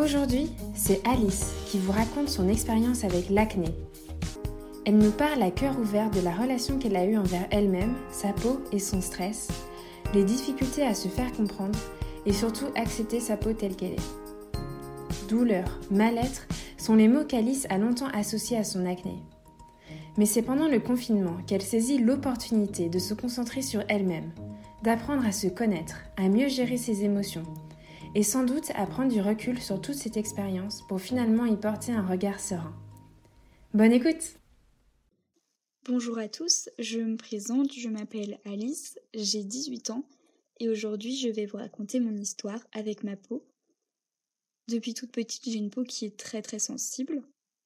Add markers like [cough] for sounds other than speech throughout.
Aujourd'hui, c'est Alice qui vous raconte son expérience avec l'acné. Elle nous parle à cœur ouvert de la relation qu'elle a eue envers elle-même, sa peau et son stress, les difficultés à se faire comprendre et surtout accepter sa peau telle qu'elle est. Douleur, mal-être sont les mots qu'Alice a longtemps associés à son acné. Mais c'est pendant le confinement qu'elle saisit l'opportunité de se concentrer sur elle-même, d'apprendre à se connaître, à mieux gérer ses émotions et sans doute à prendre du recul sur toute cette expérience pour finalement y porter un regard serein. Bonne écoute Bonjour à tous, je me présente, je m'appelle Alice, j'ai 18 ans et aujourd'hui je vais vous raconter mon histoire avec ma peau. Depuis toute petite j'ai une peau qui est très très sensible.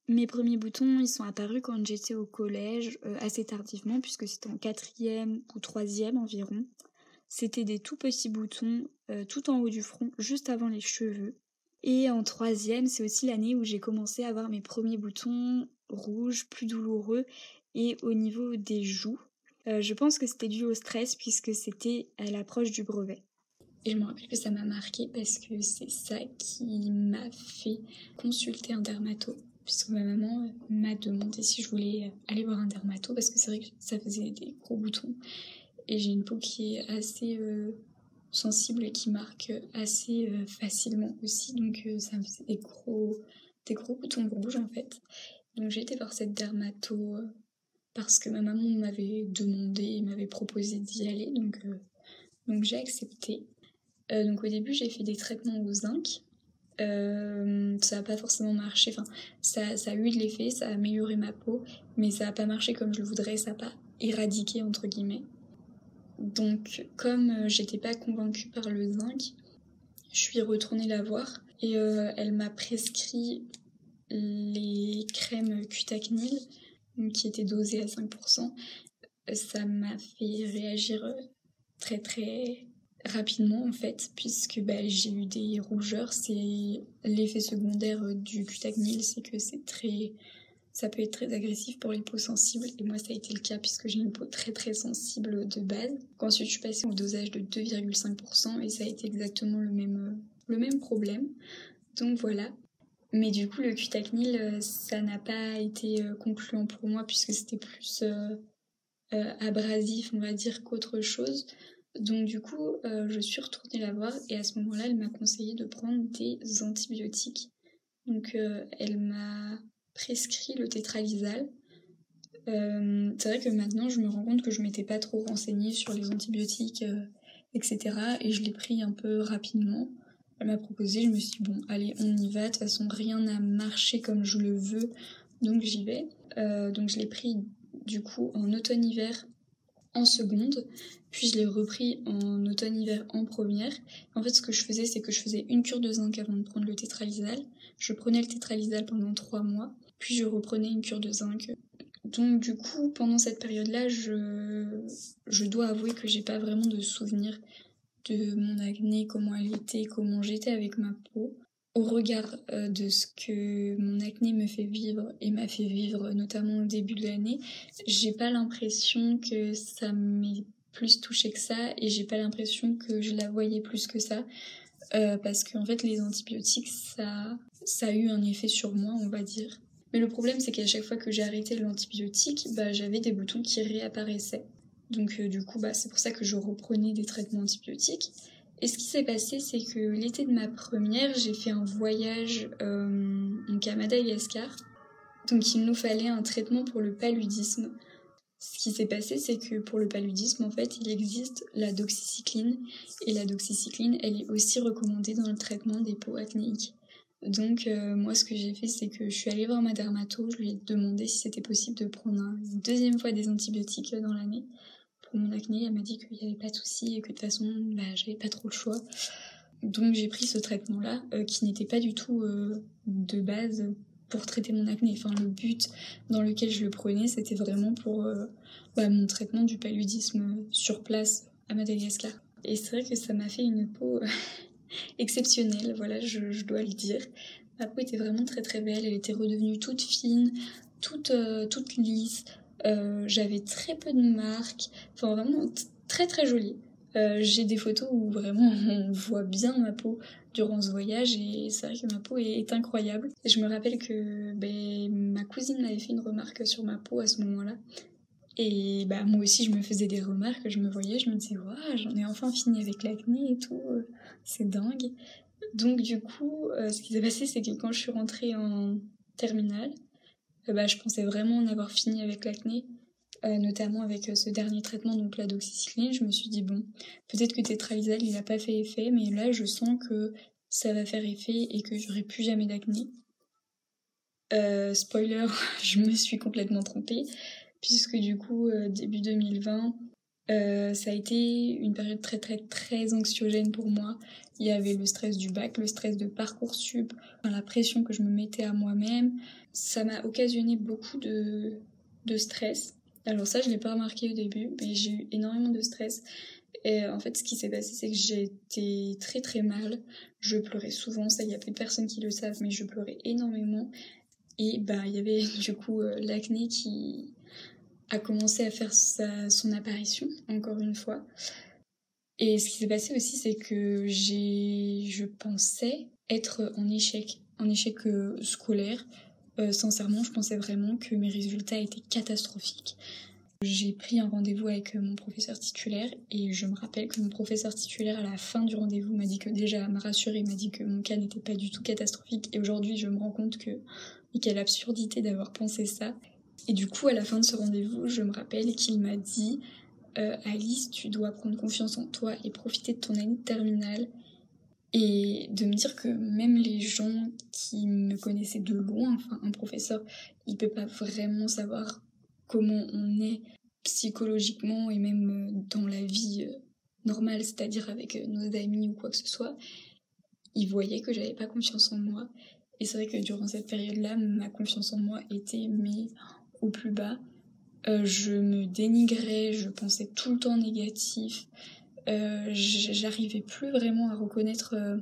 Mes premiers boutons ils sont apparus quand j'étais au collège euh, assez tardivement puisque c'était en quatrième ou troisième environ. C'était des tout petits boutons euh, tout en haut du front, juste avant les cheveux. Et en troisième, c'est aussi l'année où j'ai commencé à avoir mes premiers boutons rouges, plus douloureux, et au niveau des joues. Euh, je pense que c'était dû au stress puisque c'était à l'approche du brevet. Et je me rappelle que ça m'a marqué parce que c'est ça qui m'a fait consulter un dermato. Puisque ma maman m'a demandé si je voulais aller voir un dermato parce que c'est vrai que ça faisait des gros boutons et j'ai une peau qui est assez euh, sensible et qui marque assez euh, facilement aussi. Donc euh, ça me faisait des gros, des gros boutons rouges en fait. Donc j'ai été voir cette dermato parce que ma maman m'avait demandé m'avait proposé d'y aller. Donc, donc j'ai accepté. donc au début j'ai fait des traitements au zinc. ça n'a pas forcément marché, enfin ça, ça a eu de l'effet, ça a amélioré ma peau, mais ça n'a pas marché comme je voudrais, ça n'a pas éradiqué entre guillemets. Donc, comme euh, j'étais pas convaincue par le zinc, je suis retournée la voir et euh, elle m'a prescrit les crèmes Cutacnil qui étaient dosées à 5%. Ça m'a fait réagir euh, très très rapidement en fait puisque bah, j'ai eu des rougeurs. C'est l'effet secondaire du Cutacnil, c'est que c'est très ça peut être très agressif pour les peaux sensibles et moi ça a été le cas puisque j'ai une peau très très sensible de base. Ensuite je suis passée au dosage de 2,5% et ça a été exactement le même, le même problème. Donc voilà. Mais du coup le cutacnil euh, ça n'a pas été euh, concluant pour moi puisque c'était plus euh, abrasif on va dire qu'autre chose. Donc du coup je suis retournée la voir et à ce moment-là elle m'a conseillé de prendre des antibiotiques. Donc elle m'a prescrit le tétralysal. Euh, c'est vrai que maintenant je me rends compte que je m'étais pas trop renseignée sur les antibiotiques, euh, etc. Et je l'ai pris un peu rapidement. Elle m'a proposé, je me suis dit bon, allez, on y va. De toute façon, rien n'a marché comme je le veux, donc j'y vais. Euh, donc je l'ai pris du coup en automne-hiver en seconde, puis je l'ai repris en automne-hiver en première. En fait, ce que je faisais, c'est que je faisais une cure de zinc avant de prendre le tétralysal. Je prenais le tétralysal pendant trois mois, puis je reprenais une cure de zinc. Donc du coup, pendant cette période-là, je, je dois avouer que j'ai pas vraiment de souvenir de mon acné, comment elle était, comment j'étais avec ma peau. Au regard euh, de ce que mon acné me fait vivre et m'a fait vivre notamment au début de l'année, j'ai pas l'impression que ça m'ait plus touché que ça et j'ai pas l'impression que je la voyais plus que ça. Euh, parce qu'en fait les antibiotiques ça, ça a eu un effet sur moi on va dire. Mais le problème, c'est qu'à chaque fois que j'ai arrêté l'antibiotique, bah, j'avais des boutons qui réapparaissaient. Donc euh, du coup, bah, c'est pour ça que je reprenais des traitements antibiotiques. Et ce qui s'est passé, c'est que l'été de ma première, j'ai fait un voyage euh, à Madagascar. Donc il nous fallait un traitement pour le paludisme. Ce qui s'est passé, c'est que pour le paludisme, en fait, il existe la doxycycline. Et la doxycycline, elle est aussi recommandée dans le traitement des peaux acnéiques. Donc euh, moi ce que j'ai fait c'est que je suis allée voir ma dermato, je lui ai demandé si c'était possible de prendre une deuxième fois des antibiotiques dans l'année pour mon acné. Elle m'a dit qu'il n'y avait pas de souci et que de toute façon bah, j'avais pas trop le choix. donc j'ai pris ce traitement-là qui n'était pas du tout de base pour traiter mon acné. Enfin, le but dans lequel je le prenais, c'était vraiment pour bah, mon traitement du paludisme sur place à Madagascar. Et c'est vrai que ça m'a fait une peau [laughs] exceptionnelle, voilà, je, dois le dire. Ma peau était vraiment très très belle, elle était redevenue toute fine, toute, euh, toute lisse. Euh, j'avais très peu de marques, enfin vraiment très très jolie. Euh, j'ai des photos où vraiment [laughs] on voit bien ma peau durant ce voyage et c'est vrai que ma peau est, incroyable. Et je me rappelle que ben, ma cousine m'avait fait une remarque sur ma peau à ce moment-là et bah moi aussi je me faisais des remarques, je me voyais, je me disais waouh j'en ai enfin fini avec l'acné et tout, euh, c'est dingue. Donc du coup euh, ce qui s'est passé c'est que quand je suis rentrée en terminale, euh, bah je pensais vraiment en avoir fini avec l'acné, notamment avec ce dernier traitement donc la doxycycline. Je me suis dit bon peut-être que tétralysal il a pas fait effet mais là je sens que ça va faire effet et que j'aurai plus jamais d'acné. spoiler, [laughs] je me suis complètement trompée puisque du coup, euh, début 2020, euh, ça a été une période très très très anxiogène pour moi. Il y avait le stress du bac, le stress de Parcoursup, la pression que je me mettais à moi-même. Ça m'a occasionné beaucoup de, de stress. Alors ça, je l'ai pas remarqué au début, mais j'ai eu énormément de stress. Et en fait, ce qui s'est passé, c'est que j'étais très très mal. Je pleurais souvent, ça, il y a peu de personnes qui le savent, mais je pleurais énormément. Et bah, il y avait [laughs] du coup euh, l'acné qui, a commencé à faire sa, son apparition, encore une fois. Et ce qui s'est passé aussi, c'est que j'ai, je pensais être en échec, en échec euh, scolaire. Euh, sincèrement, je pensais vraiment que mes résultats étaient catastrophiques. J'ai pris un rendez-vous avec mon professeur titulaire et je me rappelle que mon professeur titulaire à la fin du rendez-vous m'a dit que déjà m'a rassuré, m'a dit que mon cas n'était pas du tout catastrophique et aujourd'hui je me rends compte que quelle absurdité d'avoir pensé ça et du coup, à la fin de ce rendez-vous, je me rappelle qu'il m'a dit euh, Alice, tu dois prendre confiance en toi et profiter de ton année terminale. Et de me dire que même les gens qui me connaissaient de loin, enfin un professeur, il peut pas vraiment savoir comment on est psychologiquement et même euh, dans la vie euh, normale, c'est-à-dire avec nos amis ou quoi que ce soit. Il voyait que j'avais pas confiance en moi. Et c'est vrai que durant cette période-là, ma confiance en moi était mais au plus bas. Euh, je me dénigrais, je pensais tout le temps négatif. Euh, j'arrivais plus vraiment à reconnaître euh,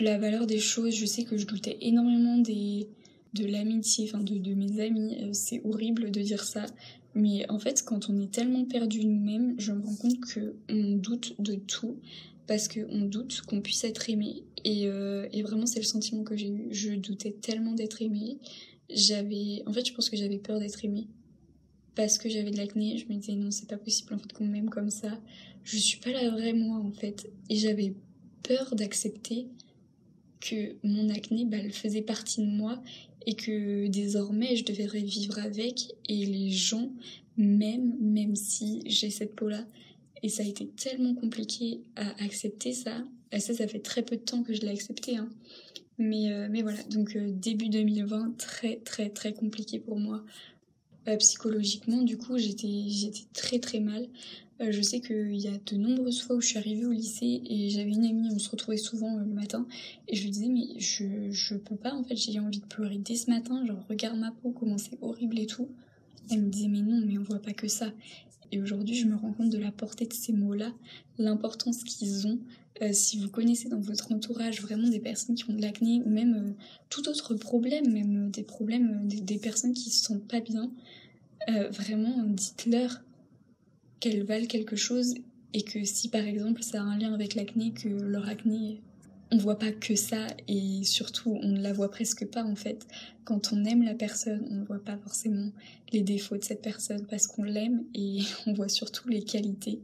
la valeur des choses. Je sais que je doutais énormément de l'amitié, enfin de, de, mes amis. c'est horrible de dire ça. Mais en fait, quand on est tellement perdu nous-mêmes, je me rends compte qu'on doute de tout parce qu'on doute qu'on puisse être aimé. Et, et vraiment, c'est le sentiment que j'ai eu. Je doutais tellement d'être aimé j'avais en fait je pense que j'avais peur d'être aimée. Parce que j'avais de l'acné je me disais non c'est pas possible en fait qu'on m'aime comme ça. Je suis pas la vraie moi en fait. Et j'avais peur d'accepter que mon acné bah, elle faisait partie de moi et que désormais je devrais vivre avec et les gens m'aiment même si j'ai cette peau là et ça a été tellement compliqué à accepter ça. Ça ça fait très peu de temps que je l'ai accepté hein. Mais, euh, mais voilà, donc euh, début 2020, très très très compliqué pour moi. Euh, psychologiquement, du coup, j'étais, très très mal. je sais qu'il y a de nombreuses fois où je suis arrivée au lycée et j'avais une amie, on se retrouvait souvent le matin, et je lui disais, mais je, je peux pas, en fait, j'ai envie de pleurer dès ce matin, genre, regarde ma peau, comment c'est horrible et tout. Elle me disait, mais non, mais on voit pas que ça. Et aujourd'hui, je me rends compte de la portée de ces mots-là, l'importance qu'ils ont. Euh, si vous connaissez dans votre entourage vraiment des personnes qui ont de l'acné ou même euh, tout autre problème, même euh, des problèmes, des, personnes qui se sentent pas bien, vraiment dites-leur qu'elles valent quelque chose et que si par exemple ça a un lien avec l'acné, que leur acné on voit pas que ça et surtout on ne la voit presque pas en fait. Quand on aime la personne, on ne voit pas forcément les défauts de cette personne parce qu'on l'aime et [laughs] on voit surtout les qualités.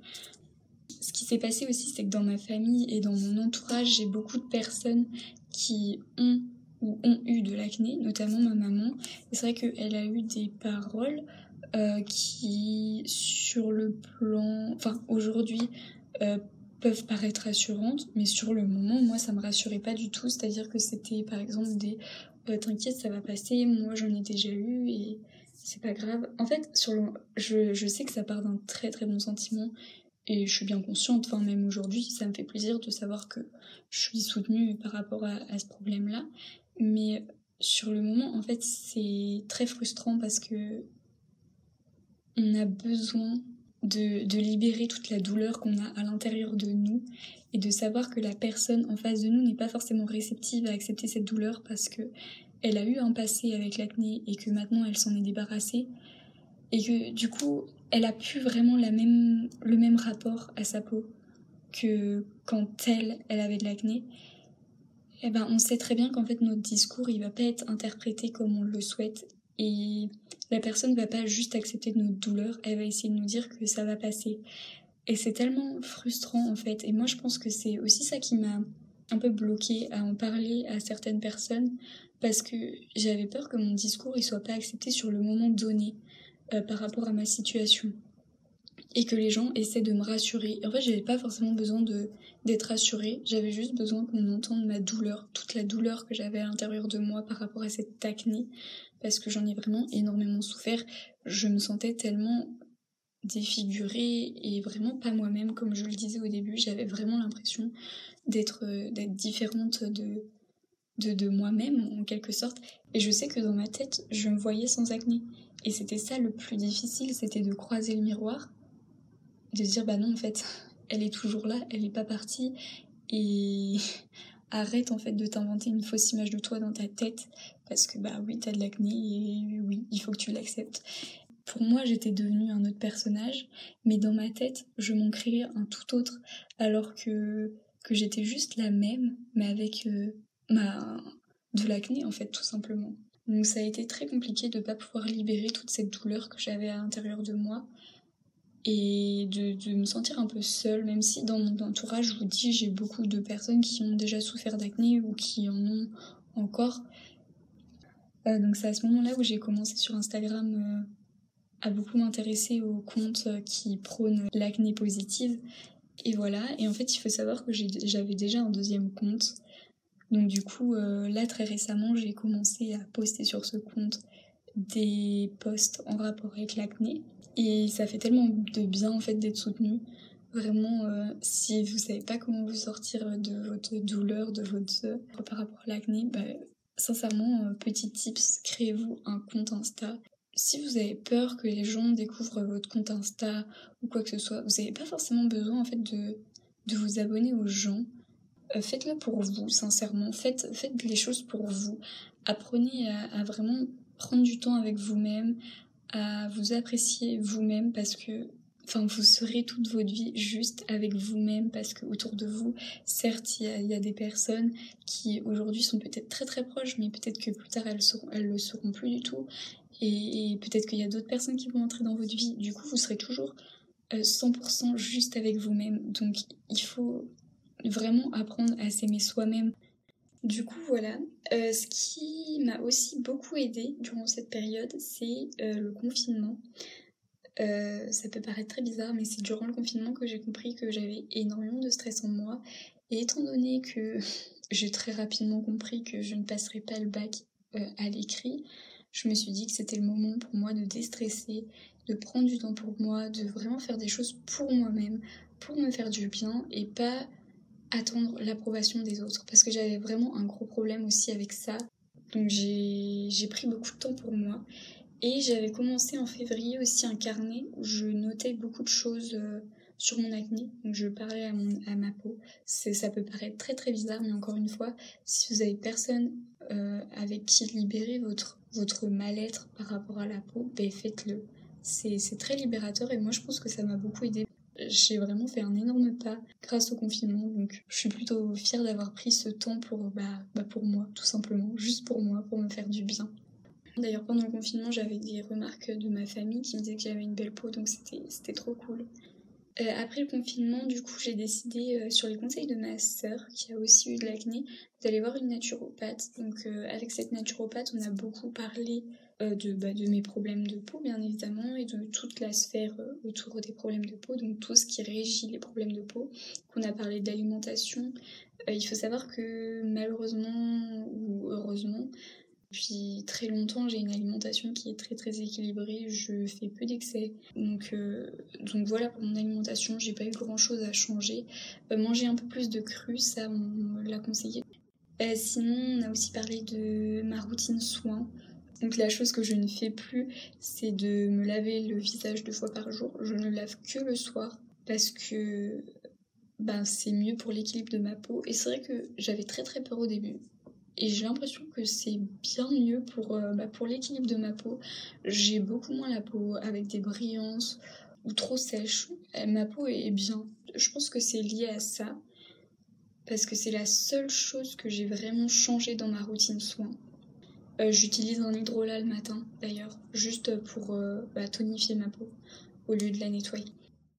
Ce qui s'est passé aussi, c'est que dans ma famille et dans mon entourage, j'ai beaucoup de personnes qui ont ou ont eu de l'acné, notamment ma maman. Et c'est vrai qu'elle a eu des paroles euh, qui, sur le plan, enfin aujourd'hui, euh, peuvent paraître rassurantes, mais sur le moment, moi, ça me rassurait pas du tout. C'est-à-dire que c'était, par exemple, des euh, t'inquiète, ça va passer, moi j'en ai déjà eu et c'est pas grave. En fait, sur le... je, je sais que ça part d'un très très bon sentiment, Et je suis bien consciente, enfin même aujourd'hui, ça me fait plaisir de savoir que je suis soutenue par rapport à, ce problème-là. Mais sur le moment, en fait, c'est très frustrant parce que on a besoin de, libérer toute la douleur qu'on a à l'intérieur de nous et de savoir que la personne en face de nous n'est pas forcément réceptive à accepter cette douleur parce que elle a eu un passé avec l'acné et que maintenant elle s'en est débarrassée et que du coup elle a plus vraiment même, le même rapport à sa peau que quand elle, elle avait de l'acné, eh ben, on sait très bien qu'en fait notre discours il va pas être interprété comme on le souhaite et la personne va pas juste accepter notre douleur, elle va essayer de nous dire que ça va passer. Et c'est tellement frustrant en fait. Et moi je pense que c'est aussi ça qui m'a un peu bloqué à en parler à certaines personnes parce que j'avais peur que mon discours il soit pas accepté sur le moment donné. Euh, par rapport à ma situation et que les gens essaient de me rassurer. en fait, j'avais pas forcément besoin de d'être rassurée, j'avais juste besoin qu'on entende ma douleur, toute la douleur que j'avais à l'intérieur de moi par rapport à cette acné, parce que j'en ai vraiment énormément souffert. Je me sentais tellement défigurée et vraiment pas moi-même, comme je le disais au début. J'avais vraiment l'impression d'être euh, d'être différente de de, de moi-même en quelque sorte. Et je sais que dans ma tête, je me voyais sans acné. Et c'était ça le plus difficile, c'était de croiser le miroir, de dire bah non en fait, elle est toujours là, elle n'est pas partie et [laughs] arrête en fait de t'inventer une fausse image de toi dans ta tête parce que bah oui t'as de l'acné et oui il faut que tu l'acceptes. Pour moi j'étais devenue un autre personnage mais dans ma tête je m'en créais un tout autre alors que que j'étais juste la même mais avec euh, ma de l'acné en fait tout simplement. Donc ça a été très compliqué de ne pas pouvoir libérer toute cette douleur que j'avais à l'intérieur de moi et de, me sentir un peu seule, même si dans mon entourage, je vous dis, j'ai beaucoup de personnes qui ont déjà souffert d'acné ou qui en ont encore. Euh, donc c'est à ce moment-là où j'ai commencé sur Instagram euh, à beaucoup m'intéresser aux comptes qui prônent l'acné positive. Et voilà, et en fait il faut savoir que j'avais déjà un deuxième compte donc du coup, euh, là très récemment, j'ai commencé à poster sur ce compte des posts en rapport avec l'acné. Et ça fait tellement de bien en fait d'être soutenu. Vraiment, euh, si vous savez pas comment vous sortir de votre douleur, de votre par rapport à l'acné, bah, sincèrement, euh, petit tips, créez-vous un compte Insta. Si vous avez peur que les gens découvrent votre compte Insta ou quoi que ce soit, vous n'avez pas forcément besoin en fait de vous abonner aux gens. Euh, faites-le pour vous, sincèrement. Faites, faites les choses pour vous. Apprenez à, vraiment prendre du temps avec vous-même, à vous apprécier vous-même parce que enfin vous serez toute votre vie juste avec vous-même parce que autour de vous certes il y a, des personnes qui aujourd'hui sont peut-être très très proches mais peut-être que plus tard elles seront elles le seront plus du tout et, peut-être qu'il y a d'autres personnes qui vont entrer dans votre vie du coup vous serez toujours 100% euh, juste avec vous-même donc il faut vraiment apprendre à s'aimer soi-même. Du coup, voilà. Euh, ce qui m'a aussi beaucoup aidé durant cette période, c'est euh, le confinement. Euh, ça peut paraître très bizarre, mais c'est durant le confinement que j'ai compris que j'avais énormément de stress en moi. Et étant donné que [laughs] j'ai très rapidement compris que je ne passerais pas le bac à l'écrit, je me suis dit que c'était le moment pour moi de déstresser, de prendre du temps pour moi, de vraiment faire des choses pour moi-même, pour me faire du bien et pas attendre l'approbation des autres parce que j'avais vraiment un gros problème aussi avec ça. Donc j'ai pris beaucoup de temps pour moi et j'avais commencé en février aussi un carnet où je notais beaucoup de choses euh, sur mon acné. Donc je parlais à, mon, à ma peau. Ça peut paraître très très bizarre mais encore une fois, si vous avez personne euh, avec qui libérer votre, votre mal-être par rapport à la peau, ben faites-le. C'est très libérateur et moi je pense que ça m'a beaucoup aidé j'ai vraiment fait un énorme pas grâce au confinement. Donc je suis plutôt fière d'avoir pris ce temps pour, bah, bah, pour moi, tout simplement, juste pour moi, pour me faire du bien. D'ailleurs, pendant le confinement, j'avais des remarques de ma famille qui me disaient que j'avais une belle peau, donc c'était trop cool. Euh, après le confinement, du coup, j'ai décidé, euh, sur les conseils de ma sœur, qui a aussi eu de l'acné, d'aller voir une naturopathe. Donc, euh, avec cette naturopathe, on a beaucoup parlé de, bah, de mes problèmes de peau, bien évidemment, et de toute la sphère autour des problèmes de peau, donc tout ce qui régit les problèmes de peau. Qu'on a parlé d'alimentation. il faut savoir que malheureusement ou heureusement, Depuis très longtemps, j'ai une alimentation qui est très très équilibrée. Je fais peu d'excès. Donc, euh, donc voilà pour mon alimentation, j'ai pas eu grand chose à changer. Euh, manger un peu plus de cru, ça on l'a conseillé. Euh, sinon, on a aussi parlé de ma routine soins. Donc la chose que je ne fais plus, c'est de me laver le visage deux fois par jour. Je ne lave que le soir parce que ben, c'est mieux pour l'équilibre de ma peau. Et c'est vrai que j'avais très très peur au début. Et j'ai l'impression que c'est bien mieux pour, euh, bah, l'équilibre de ma peau. J'ai beaucoup moins la peau avec des brillances ou trop sèche. Euh, ma peau est bien. Je pense que c'est lié à ça. Parce que c'est la seule chose que j'ai vraiment changé dans ma routine soin. Euh, j'utilise un hydrolat le matin d'ailleurs, juste pour bah, tonifier ma peau au lieu de la nettoyer.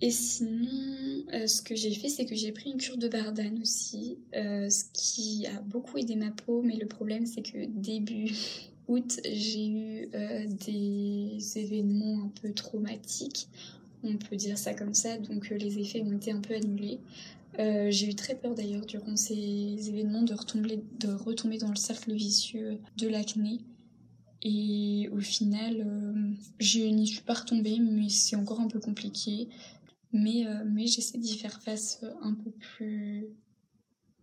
Et sinon, euh, ce que j'ai fait, c'est que j'ai pris une cure de Bardane aussi, euh, ce qui a beaucoup aidé ma peau, mais le problème, c'est que début [laughs] août, j'ai eu euh, des événements un peu traumatiques, on peut dire ça comme ça, donc les effets ont été un peu annulés. J'ai eu très peur d'ailleurs durant ces événements de retomber, de retomber dans le cercle vicieux de l'acné. Et au final, je n'y suis pas retombée, mais c'est encore un peu compliqué. Mais, euh, mais j'essaie d'y faire face euh, un peu plus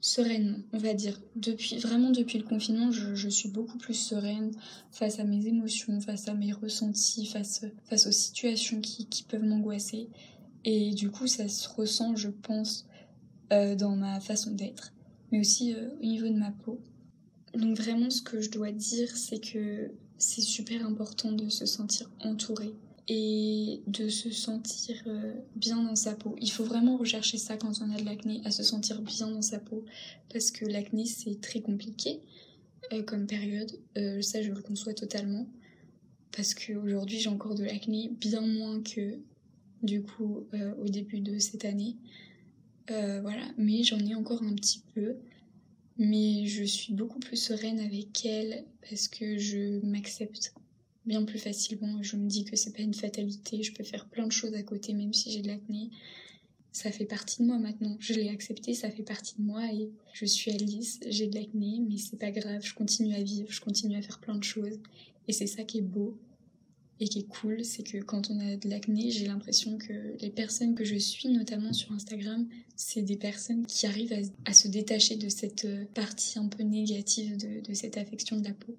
sereinement, on va dire. Depuis, vraiment depuis le confinement, je, suis beaucoup plus sereine face à mes émotions, face à mes ressentis, face, face aux situations qui, qui peuvent m'angoisser. Et du coup, ça se ressent, je pense, euh, dans ma façon d'être, mais aussi au niveau de ma peau. Donc vraiment, ce que je dois dire, c'est que c'est super important de se sentir entouré et de se sentir euh, bien dans sa peau. Il faut vraiment rechercher ça quand on a de l'acné, à se sentir bien dans sa peau, parce que l'acné c'est très compliqué euh, comme période, euh, ça je le conçois totalement, parce qu'aujourd'hui j'ai encore de l'acné, bien moins que du coup au début de cette année. Voilà, mais j'en ai encore un petit peu. Mais je suis beaucoup plus sereine avec elle parce que je m'accepte bien plus facilement. Je me dis que c'est pas une fatalité, je peux faire plein de choses à côté même si j'ai de l'acné. Ça fait partie de moi maintenant. Je l'ai accepté, ça fait partie de moi et je suis Alice, j'ai de l'acné, mais c'est pas grave, je continue à vivre, je continue à faire plein de choses. Et c'est ça qui est beau et qui est cool, c'est que quand on a de l'acné, j'ai l'impression que les personnes que je suis, notamment sur Instagram, c'est des personnes qui arrivent à, se détacher de cette partie un peu négative de cette affection de la peau.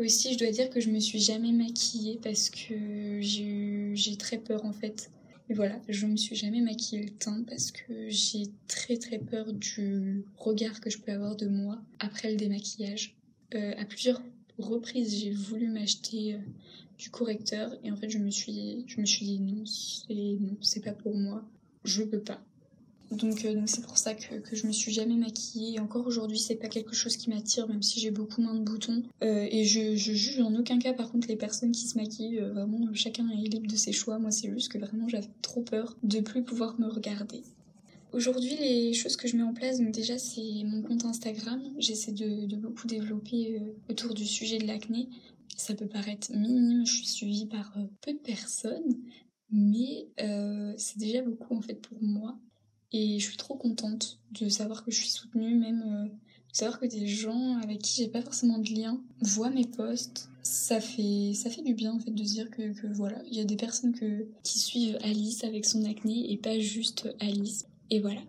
Aussi, je dois dire que je me suis jamais maquillée parce que j'ai très peur en fait. Voilà, je me suis jamais maquillée le teint parce que j'ai très très peur du regard que je peux avoir de moi après le démaquillage. Euh, à plusieurs reprises, j'ai voulu m'acheter euh, du correcteur et en fait, je me suis, je me suis dit non, c'est pas pour moi, je peux pas. Donc euh, donc c'est pour ça que, que je me suis jamais maquillée. Et encore aujourd'hui, c'est pas quelque chose qui m'attire, même si j'ai beaucoup moins de boutons. Euh, et je, je, juge en aucun cas, par contre, les personnes qui se maquillent. Euh, vraiment, chacun est libre de ses choix. Moi, c'est juste que vraiment, j'avais trop peur de plus pouvoir me regarder. Aujourd'hui, les choses que je mets en place, donc déjà, c'est mon compte Instagram. J'essaie de, de, beaucoup développer autour du sujet de l'acné. Ça peut paraître minime, je suis suivie par peu de personnes, mais c'est déjà beaucoup en fait pour moi. Et je suis trop contente de savoir que je suis soutenue, même euh, de savoir que des gens avec qui j'ai pas forcément de lien voient mes posts. Ça fait, ça fait du bien en fait de dire que, voilà, il y a des personnes que, qui suivent Alice avec son acné et pas juste Alice. Et voilà.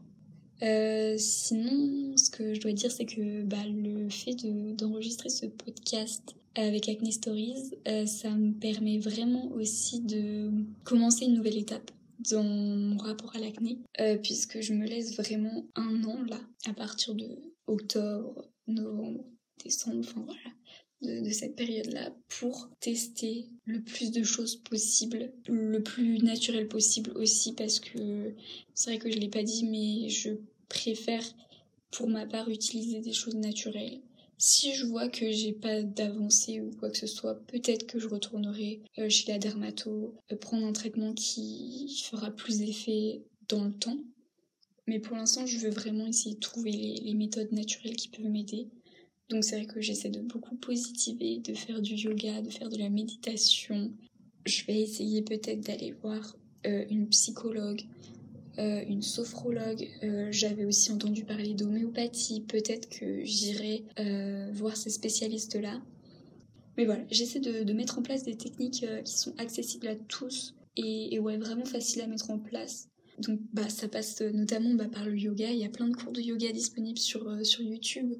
Euh, sinon, ce que je dois dire, c'est que bah, le fait d'enregistrer ce podcast avec Acne Stories, euh, ça me permet vraiment aussi de commencer une nouvelle étape dans mon rapport à l'acné, euh, puisque je me laisse vraiment un an là, à partir de octobre, novembre, décembre, enfin voilà, de, cette période-là, pour tester le plus de choses possible, le plus naturel possible aussi, parce que c'est vrai que je l'ai pas dit, mais je préfère pour ma part utiliser des choses naturelles si je vois que j'ai pas d'avancée ou quoi que ce soit, peut-être que je retournerai euh, chez la dermato, euh, prendre un traitement qui fera plus d'effet dans le temps. Mais pour l'instant, je veux vraiment essayer de trouver les, méthodes naturelles qui peuvent m'aider. Donc c'est vrai que j'essaie de beaucoup positiver, de faire du yoga, de faire de la méditation. Je vais essayer peut-être d'aller voir euh, une psychologue euh, une sophrologue. Euh, j'avais aussi entendu parler d'homéopathie. Peut-être que j'irai euh, voir ces spécialistes-là. Mais voilà, j'essaie de, mettre en place des techniques qui sont accessibles à tous et, ouais, vraiment faciles à mettre en place. Donc bah, ça passe notamment bah, par le yoga. Il y a plein de cours de yoga disponibles sur, sur YouTube.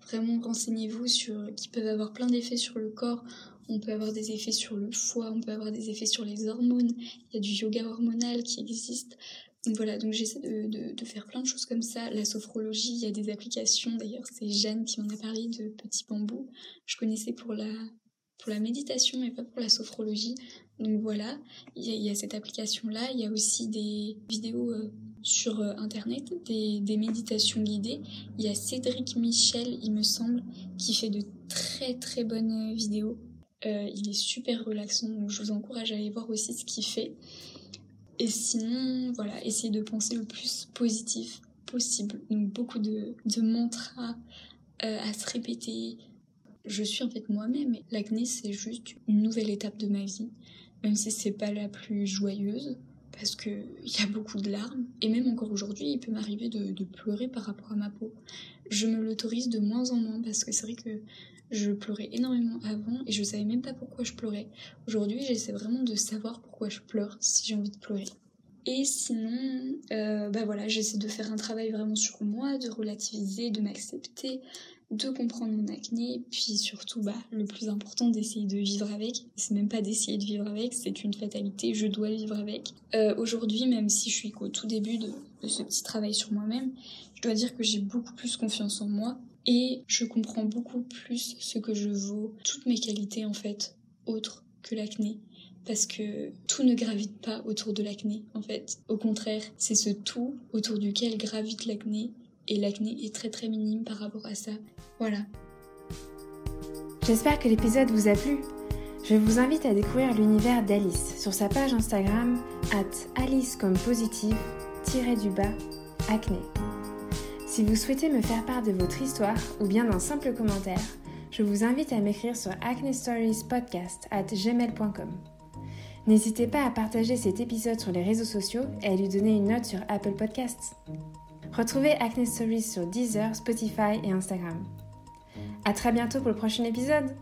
Vraiment, renseignez-vous sur qui peuvent avoir plein d'effets sur le corps. On peut avoir des effets sur le foie, on peut avoir des effets sur les hormones. Il y a du yoga hormonal qui existe. Donc voilà, donc j'essaie de, de, faire plein de choses comme ça. La sophrologie, il y a des applications. D'ailleurs, c'est Jeanne qui m'en a parlé de Petit Bambou. Je connaissais pour la, pour la méditation, mais pas pour la sophrologie. Donc voilà, il y, a, cette application-là. Il y a aussi des vidéos euh, sur euh, Internet, des, des, méditations guidées. Il y a Cédric Michel, il me semble, qui fait de très très bonnes vidéos. Euh, il est super relaxant, donc je vous encourage à aller voir aussi ce qu'il fait. Et sinon, voilà, essayez de penser le plus positif possible. Donc beaucoup de, de mantras à se répéter, je suis en fait moi-même. L'acné, c'est juste une nouvelle étape de ma vie, même si c'est pas la plus joyeuse, parce qu'il y a beaucoup de larmes. Et même encore aujourd'hui, il peut m'arriver de, pleurer par rapport à ma peau. Je me l'autorise de moins en moins, parce que c'est vrai que je pleurais énormément avant et je savais même pas pourquoi je pleurais. Aujourd'hui, j'essaie vraiment de savoir pourquoi je pleure si j'ai envie de pleurer. Et sinon, euh, bah voilà, j'essaie de faire un travail vraiment sur moi, de relativiser, de m'accepter, de comprendre mon acné, puis surtout, bah, le plus important, d'essayer de vivre avec. C'est même pas d'essayer de vivre avec, c'est une fatalité, je dois vivre avec. Euh, aujourd'hui, même si je suis qu'au tout début de, ce petit travail sur moi-même, je dois dire que j'ai beaucoup plus confiance en moi et je comprends beaucoup plus ce que je vaux, toutes mes qualités en fait, autres que l'acné. Parce que tout ne gravite pas autour de l'acné, en fait. Au contraire, c'est ce tout autour duquel gravite l'acné et l'acné est très très minime par rapport à ça. Voilà. J'espère que l'épisode vous a plu. Je vous invite à découvrir l'univers d'Alice sur sa page Instagram at Alice comme positive du bas acné. Si vous souhaitez me faire part de votre histoire ou bien d'un simple commentaire, je vous invite à m'écrire sur acnestoriespodcast at gmail.com. N'hésitez pas à partager cet épisode sur les réseaux sociaux et à lui donner une note sur Apple Podcasts. Retrouvez Acne Stories sur Deezer, Spotify et Instagram. À très bientôt pour le prochain épisode